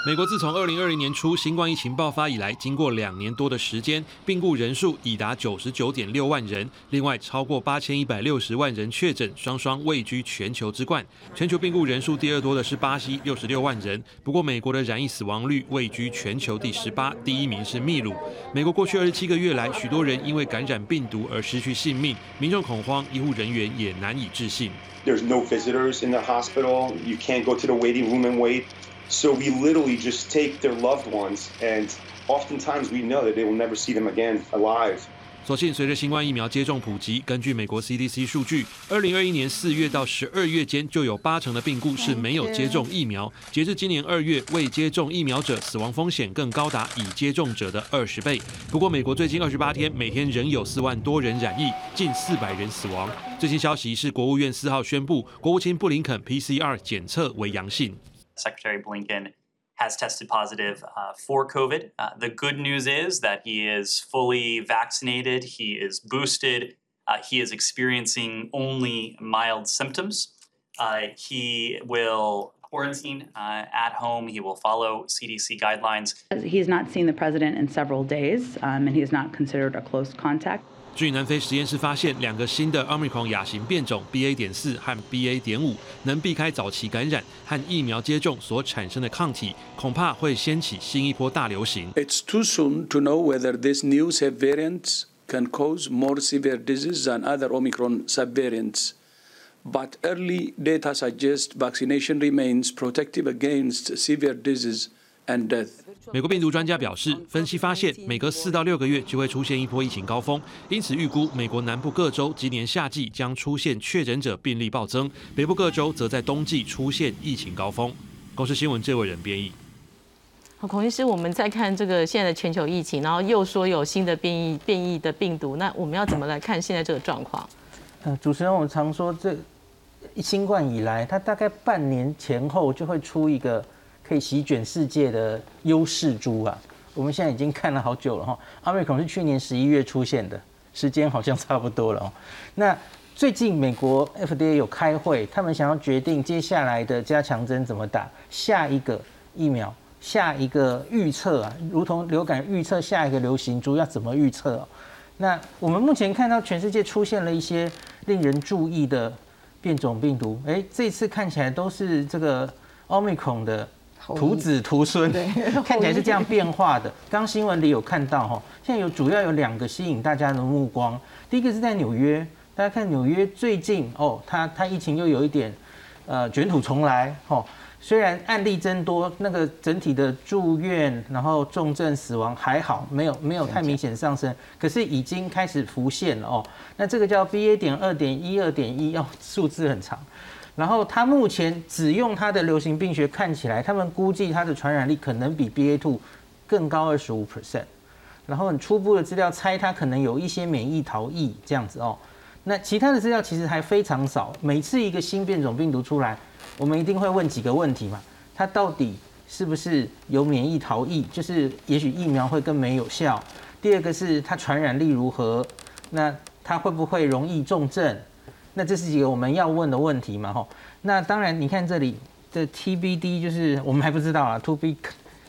美国自从二零二零年初新冠疫情爆发以来，经过两年多的时间，病故人数已达九十九点六万人。另外，超过八千一百六十万人确诊，双双位居全球之冠。全球病故人数第二多的是巴西，六十六万人。不过，美国的染疫死亡率位居全球第十八，第一名是秘鲁。美国过去二十七个月来，许多人因为感染病毒而失去性命，民众恐慌，医护人员也难以置信。There's no visitors in the hospital. You can't go to the waiting room and wait. So we literally just take their loved ones, and oftentimes we know that they will never see them again alive. 所幸，随着新冠疫苗接种普及，根据美国 CDC 数据，二零二一年四月到十二月间，就有八成的病故是没有接种疫苗。截至今年二月，未接种疫苗者死亡风险更高达已接种者的二十倍。不过，美国最近二十八天，每天仍有四万多人染疫，近四百人死亡。最新消息是，国务院四号宣布，国务卿布林肯 PCR 检测为阳性。Secretary Blinken has tested positive uh, for COVID. Uh, the good news is that he is fully vaccinated, he is boosted, uh, he is experiencing only mild symptoms. Uh, he will quarantine uh, at home. He will follow CDC guidelines. He's not seen the president in several days, um, and he is not considered a close contact. 据南非实验室发现，两个新的奥密克戎亚型变种 BA. 点四和 BA. 点五能避开早期感染和疫苗接种所产生的抗体，恐怕会掀起新一波大流行。It's too soon to know whether this new subvariant can cause more severe disease than other Omicron subvariants. But early data suggest vaccination remains protective against severe disease and death. 美国病毒专家表示，分析发现，每隔四到六个月就会出现一波疫情高峰，因此预估美国南部各州今年夏季将出现确诊者病例暴增，北部各州则在冬季出现疫情高峰。公司新闻这位人编译。好，孔医师，我们再看这个现在的全球疫情，然后又说有新的变异变异的病毒，那我们要怎么来看现在这个状况？呃，主持人，我常说这新冠以来，它大概半年前后就会出一个。可以席卷世界的优势株啊！我们现在已经看了好久了哈。奥密克戎是去年十一月出现的，时间好像差不多了哦。那最近美国 FDA 有开会，他们想要决定接下来的加强针怎么打，下一个疫苗，下一个预测啊，如同流感预测下一个流行株要怎么预测？那我们目前看到全世界出现了一些令人注意的变种病毒，哎，这次看起来都是这个奥密克的徒子徒孙，看起来是这样变化的。刚新闻里有看到哈，现在有主要有两个吸引大家的目光，第一个是在纽约。大家看纽约最近哦，它它疫情又有一点呃卷土重来哦。虽然案例增多，那个整体的住院然后重症死亡还好，没有没有太明显上升，可是已经开始浮现了哦。那这个叫 B A 点二点一二点一，哦，数字很长。然后它目前只用它的流行病学看起来，他们估计它的传染力可能比 B A two 更高二十五 percent。然后很初步的资料猜它可能有一些免疫逃逸这样子哦。那其他的资料其实还非常少。每次一个新变种病毒出来，我们一定会问几个问题嘛？它到底是不是有免疫逃逸？就是也许疫苗会更没有效。第二个是它传染力如何？那它会不会容易重症？那这是几个我们要问的问题嘛？吼。那当然，你看这里的 TBD 就是我们还不知道啊，to be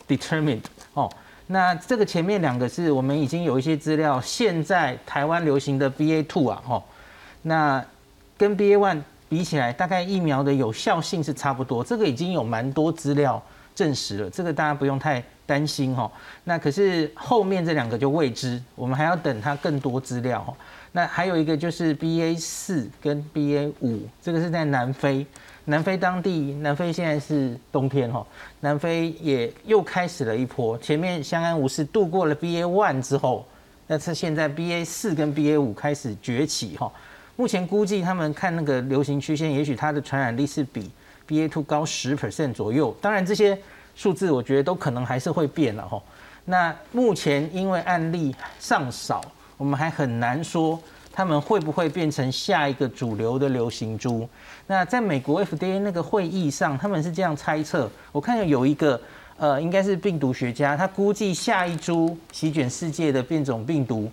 determined 哦。那这个前面两个是我们已经有一些资料，现在台湾流行的 BA two 啊，吼。那跟 BA one 比起来，大概疫苗的有效性是差不多，这个已经有蛮多资料证实了，这个大家不用太担心哈。那可是后面这两个就未知，我们还要等它更多资料哈。那还有一个就是 BA 四跟 BA 五，这个是在南非，南非当地，南非现在是冬天哈，南非也又开始了一波，前面相安无事度过了 BA one 之后，那是现在 BA 四跟 BA 五开始崛起哈。目前估计他们看那个流行曲线，也许它的传染力是比 BA two 高十 percent 左右。当然这些数字我觉得都可能还是会变了哈。那目前因为案例尚少，我们还很难说他们会不会变成下一个主流的流行株。那在美国 FDA 那个会议上，他们是这样猜测。我看到有一个呃，应该是病毒学家，他估计下一株席卷世界的变种病毒。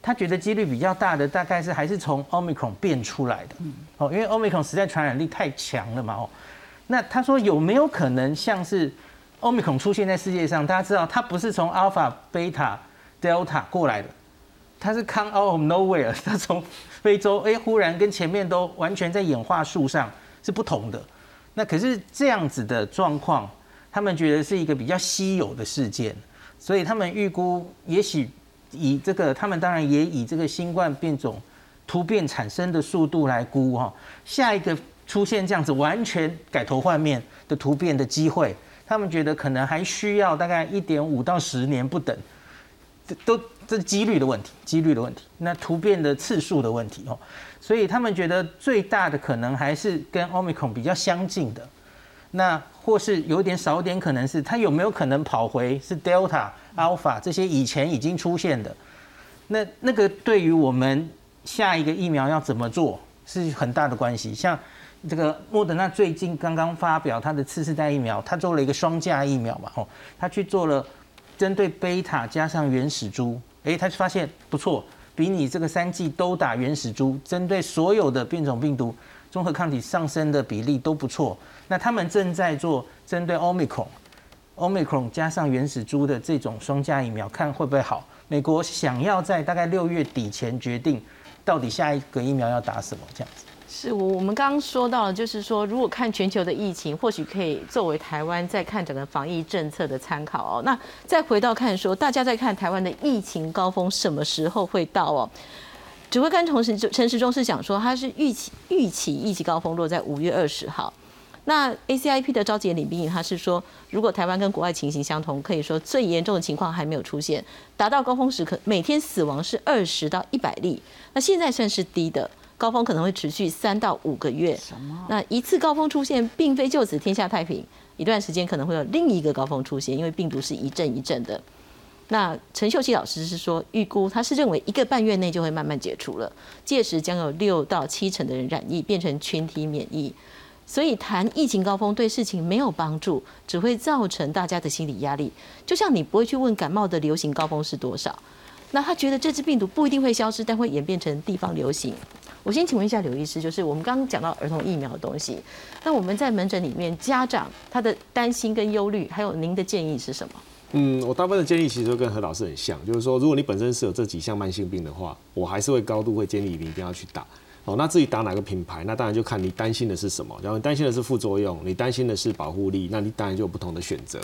他觉得几率比较大的，大概是还是从 Omicron 变出来的，哦，因为 Omicron 实在传染力太强了嘛，哦，那他说有没有可能像是 Omicron 出现在世界上？大家知道它不是从 Alpha、Beta、Delta 过来的，它是 come out of nowhere，它从非洲哎忽然跟前面都完全在演化树上是不同的。那可是这样子的状况，他们觉得是一个比较稀有的事件，所以他们预估也许。以这个，他们当然也以这个新冠变种突变产生的速度来估哈，下一个出现这样子完全改头换面的突变的机会，他们觉得可能还需要大概一点五到十年不等，都这是几率的问题，几率的问题，那突变的次数的问题哦，所以他们觉得最大的可能还是跟奥密克戎比较相近的，那或是有点少点可能是它有没有可能跑回是 Delta。Alpha 这些以前已经出现的，那那个对于我们下一个疫苗要怎么做是很大的关系。像这个莫德纳最近刚刚发表它的次世代疫苗，它做了一个双价疫苗嘛，吼，它去做了针对贝塔加上原始株，诶，他就发现不错，比你这个三剂都打原始株，针对所有的变种病毒综合抗体上升的比例都不错。那他们正在做针对 Omicron。Omicron 加上原始株的这种双价疫苗，看会不会好？美国想要在大概六月底前决定，到底下一个疫苗要打什么这样子。是我我们刚刚说到了，就是说如果看全球的疫情，或许可以作为台湾在看整个防疫政策的参考哦。那再回到看说，大家在看台湾的疫情高峰什么时候会到哦？指挥官同时陈时中是讲说，他是预期预期疫情高峰落在五月二十号。那 ACIP 的召集人李冰颖他是说，如果台湾跟国外情形相同，可以说最严重的情况还没有出现，达到高峰时可每天死亡是二十到一百例，那现在算是低的，高峰可能会持续三到五个月。什么？那一次高峰出现，并非就此天下太平，一段时间可能会有另一个高峰出现，因为病毒是一阵一阵的。那陈秀熙老师是说，预估他是认为一个半月内就会慢慢解除了，届时将有六到七成的人染疫，变成群体免疫。所以谈疫情高峰对事情没有帮助，只会造成大家的心理压力。就像你不会去问感冒的流行高峰是多少，那他觉得这支病毒不一定会消失，但会演变成地方流行。我先请问一下刘医师，就是我们刚刚讲到儿童疫苗的东西，那我们在门诊里面，家长他的担心跟忧虑，还有您的建议是什么？嗯，我大部分的建议其实跟何老师很像，就是说，如果你本身是有这几项慢性病的话，我还是会高度会建议你一定要去打。哦，那至于打哪个品牌，那当然就看你担心的是什么。然后你担心的是副作用，你担心的是保护力，那你当然就有不同的选择。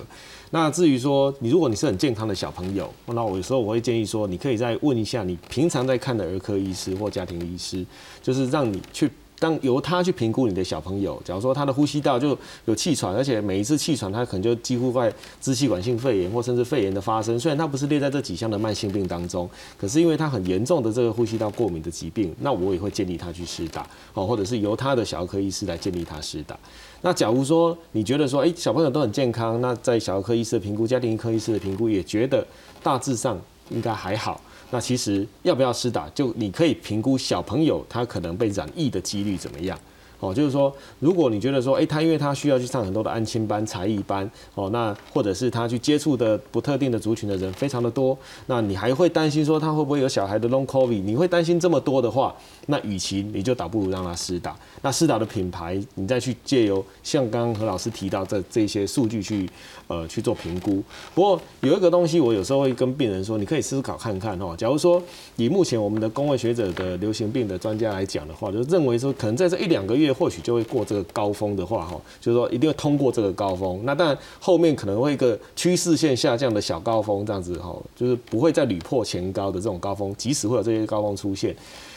那至于说你如果你是很健康的小朋友，那我有时候我会建议说，你可以再问一下你平常在看的儿科医师或家庭医师，就是让你去。当由他去评估你的小朋友，假如说他的呼吸道就有气喘，而且每一次气喘他可能就几乎在支气管性肺炎或甚至肺炎的发生。虽然他不是列在这几项的慢性病当中，可是因为他很严重的这个呼吸道过敏的疾病，那我也会建议他去试打哦，或者是由他的小儿科医师来建议他试打。那假如说你觉得说，哎，小朋友都很健康，那在小儿科医师的评估、家庭医科医师的评估也觉得大致上应该还好。那其实要不要施打，就你可以评估小朋友他可能被染疫的几率怎么样。哦，就是说，如果你觉得说，哎，他因为他需要去上很多的安亲班、才艺班，哦，那或者是他去接触的不特定的族群的人非常的多，那你还会担心说他会不会有小孩的 long covid？你会担心这么多的话，那与其你就倒不如让他施打。那施打的品牌，你再去借由像刚刚何老师提到这这些数据去呃去做评估。不过有一个东西，我有时候会跟病人说，你可以思考看看哦。假如说以目前我们的公卫学者的流行病的专家来讲的话，就认为说可能在这一两个月。或许就会过这个高峰的话，哈，就是说一定会通过这个高峰。那当然后面可能会一个趋势线下降的小高峰，这样子哈，就是不会再屡破前高的这种高峰。即使会有这些高峰出现，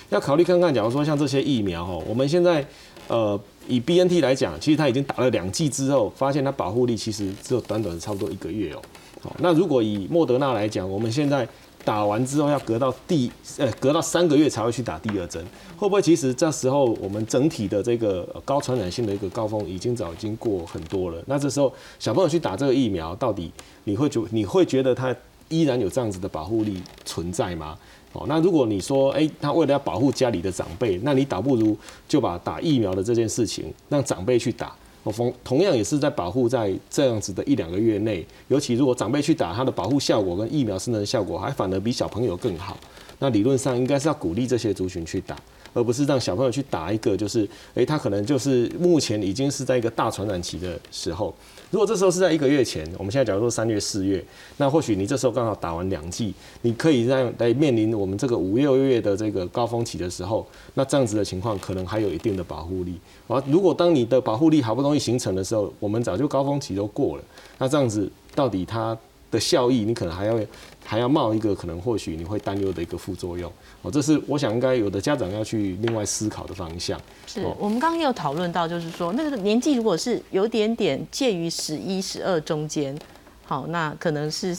要考虑看看。假如说像这些疫苗，哈，我们现在呃以 B N T 来讲，其实它已经打了两剂之后，发现它保护力其实只有短短的差不多一个月哦。好，那如果以莫德纳来讲，我们现在。打完之后要隔到第呃隔到三个月才会去打第二针，会不会其实这时候我们整体的这个高传染性的一个高峰已经早已经过很多了？那这时候小朋友去打这个疫苗，到底你会觉你会觉得它依然有这样子的保护力存在吗？哦，那如果你说哎，他为了要保护家里的长辈，那你倒不如就把打疫苗的这件事情让长辈去打。同同样也是在保护在这样子的一两个月内，尤其如果长辈去打，他的保护效果跟疫苗生的效果还反而比小朋友更好。那理论上应该是要鼓励这些族群去打，而不是让小朋友去打一个，就是诶，他可能就是目前已经是在一个大传染期的时候。如果这时候是在一个月前，我们现在假如说三月、四月，那或许你这时候刚好打完两剂，你可以让来面临我们这个五六月的这个高峰期的时候，那这样子的情况可能还有一定的保护力。而如果当你的保护力好不容易形成的时候，我们早就高峰期都过了，那这样子到底它的效益，你可能还要还要冒一个可能或许你会担忧的一个副作用。哦，这是我想应该有的家长要去另外思考的方向。是我们刚刚也有讨论到，就是说那个年纪如果是有点点介于十一、十二中间，好，那可能是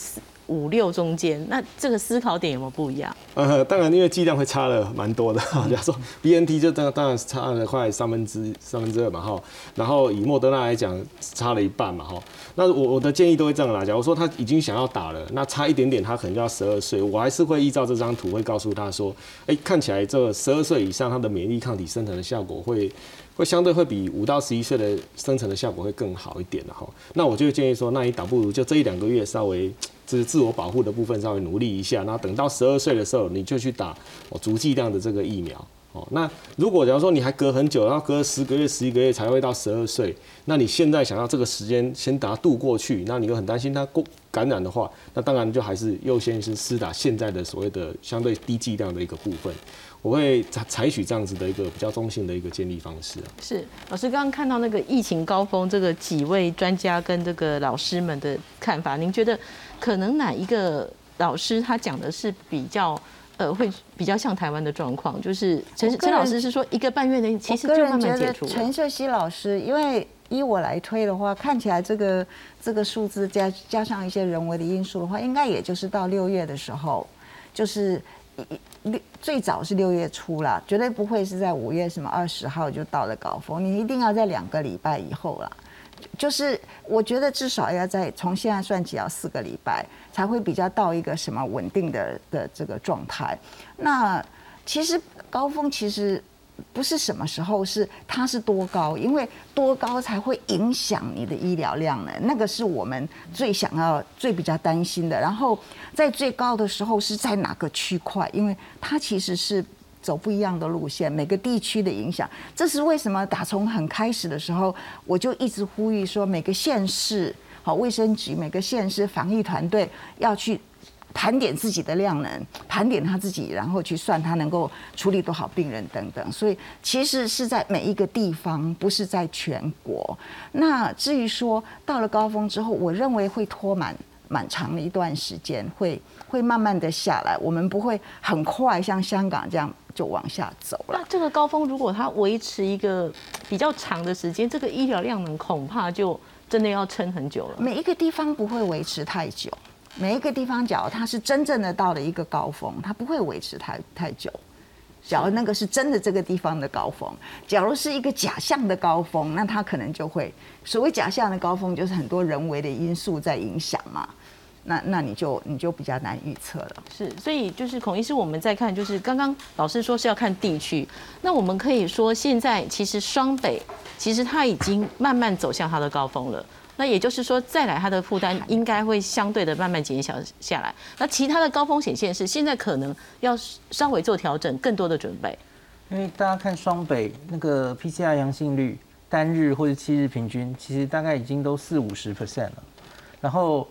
五六中间，那这个思考点有没有不一样？呃，当然，因为剂量会差了蛮多的。假如说 B N T 就当当然差了快三分之三分之二嘛，哈。然后以莫德纳来讲，差了一半嘛，哈。那我我的建议都会这样啦。假如说他已经想要打了，那差一点点，他可能就要十二岁，我还是会依照这张图会告诉他说，哎，看起来这十二岁以上他的免疫抗体生成的效果会会相对会比五到十一岁的生成的效果会更好一点的哈。那我就建议说，那你倒不如就这一两个月稍微就。是自我保护的部分稍微努力一下，那等到十二岁的时候，你就去打哦足剂量的这个疫苗哦。那如果假如说你还隔很久，然后隔十个月、十一个月才会到十二岁，那你现在想要这个时间先打度过去，那你又很担心他过感染的话，那当然就还是优先是施打现在的所谓的相对低剂量的一个部分。我会采采取这样子的一个比较中性的一个建立方式。是老师刚刚看到那个疫情高峰，这个几位专家跟这个老师们的看法，您觉得？可能哪一个老师他讲的是比较呃会比较像台湾的状况？就是陈陈老师是说一个半月内其实就慢慢解除。陈秀熙老师，因为依我来推的话，看起来这个这个数字加加上一些人为的因素的话，应该也就是到六月的时候，就是六最早是六月初了，绝对不会是在五月什么二十号就到了高峰，你一定要在两个礼拜以后了。就是我觉得至少要在从现在算起要四个礼拜才会比较到一个什么稳定的的这个状态。那其实高峰其实不是什么时候，是它是多高，因为多高才会影响你的医疗量呢？那个是我们最想要、最比较担心的。然后在最高的时候是在哪个区块？因为它其实是走不一样的路线，每个地区的影响。这是为什么？打从很开始的时候，我就一直呼吁说，每个县市好卫生局、每个县市防疫团队要去。盘点自己的量能，盘点他自己，然后去算他能够处理多少病人等等。所以其实是在每一个地方，不是在全国。那至于说到了高峰之后，我认为会拖满蛮长的一段时间，会会慢慢的下来。我们不会很快像香港这样就往下走了。那这个高峰如果它维持一个比较长的时间，这个医疗量能恐怕就真的要撑很久了。每一个地方不会维持太久。每一个地方，假如它是真正的到了一个高峰，它不会维持太太久。假如那个是真的这个地方的高峰，假如是一个假象的高峰，那它可能就会所谓假象的高峰，就是很多人为的因素在影响嘛。那那你就你就比较难预测了。是，所以就是孔医师，我们在看，就是刚刚老师说是要看地区，那我们可以说现在其实双北其实它已经慢慢走向它的高峰了。那也就是说，再来它的负担应该会相对的慢慢减小下来。那其他的高风险县市现在可能要稍微做调整，更多的准备。因为大家看双北那个 PCR 阳性率单日或者七日平均，其实大概已经都四五十 percent 了。然后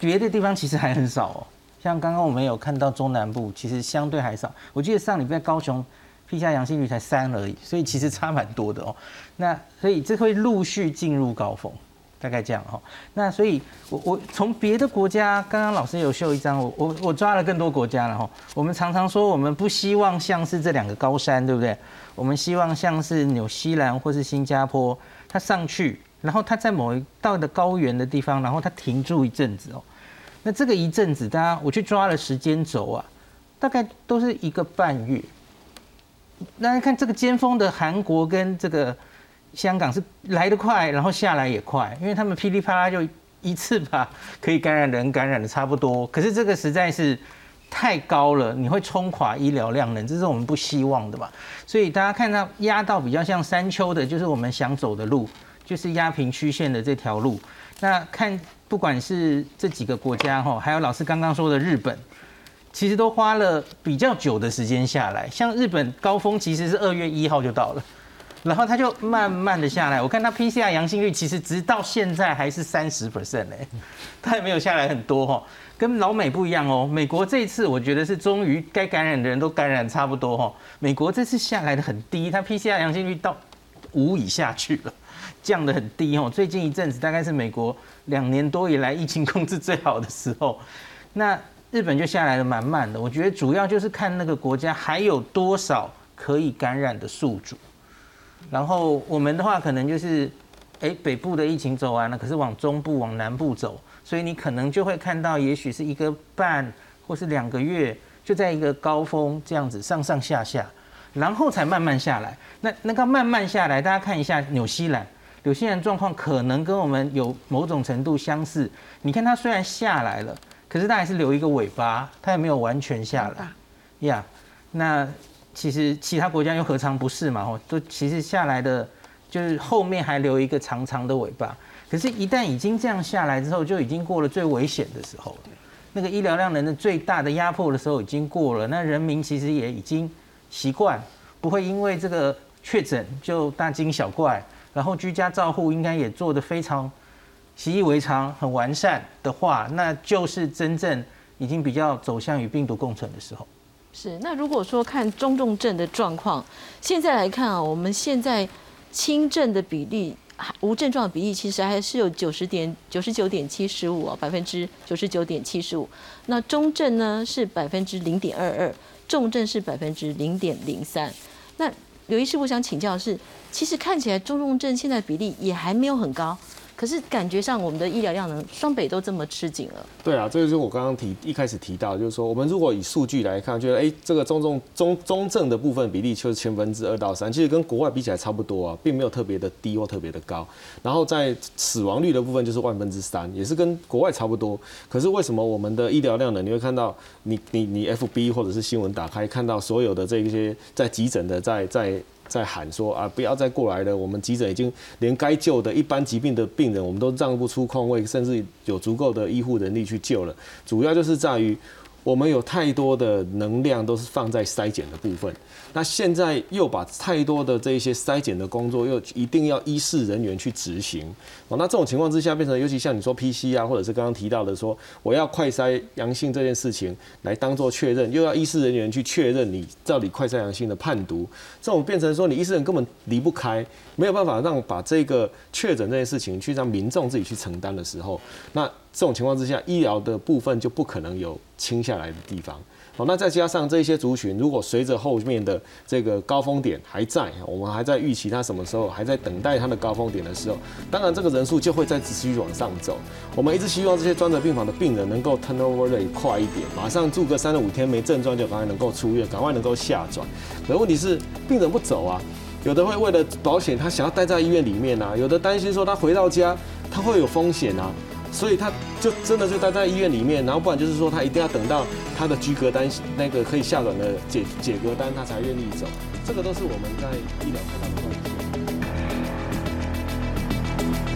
别的地方其实还很少哦，像刚刚我们有看到中南部，其实相对还少。我记得上礼拜高雄 PCR 阳性率才三而已，所以其实差蛮多的哦。那所以这会陆续进入高峰。大概这样哈，那所以，我我从别的国家，刚刚老师有秀一张，我我我抓了更多国家了哈。我们常常说，我们不希望像是这两个高山，对不对？我们希望像是纽西兰或是新加坡，它上去，然后它在某一到的高原的地方，然后它停住一阵子哦。那这个一阵子，大家我去抓了时间轴啊，大概都是一个半月。大家看这个尖峰的韩国跟这个。香港是来得快，然后下来也快，因为他们噼里啪啦就一次把可以感染人感染的差不多。可是这个实在是太高了，你会冲垮医疗量能，这是我们不希望的嘛。所以大家看到压到比较像山丘的，就是我们想走的路，就是压平曲线的这条路。那看不管是这几个国家哈，还有老师刚刚说的日本，其实都花了比较久的时间下来。像日本高峰其实是二月一号就到了。然后它就慢慢的下来，我看它 PCR 阳性率其实直到现在还是三十 percent 嘞，它也没有下来很多哈，跟老美不一样哦。美国这一次我觉得是终于该感染的人都感染差不多哈，美国这次下来的很低，它 PCR 阳性率到五以下去了，降的很低哦。最近一阵子大概是美国两年多以来疫情控制最好的时候，那日本就下来的蛮慢的，我觉得主要就是看那个国家还有多少可以感染的宿主。然后我们的话可能就是，哎，北部的疫情走完了，可是往中部、往南部走，所以你可能就会看到，也许是一个半或是两个月，就在一个高峰这样子上上下下，然后才慢慢下来。那那个慢慢下来，大家看一下纽西兰，纽西兰状况可能跟我们有某种程度相似。你看它虽然下来了，可是它还是留一个尾巴，它也没有完全下来。呀，那。其实其他国家又何尝不是嘛？吼，都其实下来的就是后面还留一个长长的尾巴。可是，一旦已经这样下来之后，就已经过了最危险的时候了。那个医疗量能的最大的压迫的时候已经过了。那人民其实也已经习惯，不会因为这个确诊就大惊小怪。然后居家照护应该也做得非常习以为常、很完善的话，那就是真正已经比较走向与病毒共存的时候。是，那如果说看中重症的状况，现在来看啊，我们现在轻症的比例、无症状比例，其实还是有九十点九十九点七十五啊，百分之九十九点七十五。那中症呢是百分之零点二二，重症是百分之零点零三。那刘医师，我想请教的是，其实看起来中重症现在比例也还没有很高，可是感觉上我们的医疗量能双北都这么吃紧了。对啊，这个就是我刚刚提一开始提到，就是说我们如果以数据来看，觉得哎，这个中重中中症的部分比例就是千分之二到三，其实跟国外比起来差不多啊，并没有特别的低或特别的高。然后在死亡率的部分就是万分之三，也是跟国外差不多。可是为什么我们的医疗量呢？你会看到你你你 FB 或者是新闻打开，看到所有的这一些在急诊的在在。在喊说啊，不要再过来了！我们急诊已经连该救的一般疾病的病人，我们都让不出空位，甚至有足够的医护人力去救了。主要就是在于。我们有太多的能量都是放在筛检的部分，那现在又把太多的这一些筛检的工作又一定要医事人员去执行哦，那这种情况之下变成，尤其像你说 PC 啊，或者是刚刚提到的说我要快筛阳性这件事情来当做确认，又要医事人员去确认你到底快筛阳性的判读，这种变成说你医师人根本离不开，没有办法让把这个确诊这件事情去让民众自己去承担的时候，那。这种情况之下，医疗的部分就不可能有清下来的地方。好，那再加上这些族群，如果随着后面的这个高峰点还在，我们还在预期它什么时候，还在等待它的高峰点的时候，当然这个人数就会再持续往上走。我们一直希望这些专责病房的病人能够 turnover 的快一点，马上住个三到五天没症状就赶快能够出院，赶快能够下转。可问题是病人不走啊，有的会为了保险，他想要待在医院里面啊，有的担心说他回到家他会有风险啊。所以他就真的就待在医院里面，然后不然就是说他一定要等到他的居隔单那个可以下转的解解隔单，他才愿意走。这个都是我们在医疗看到的问题。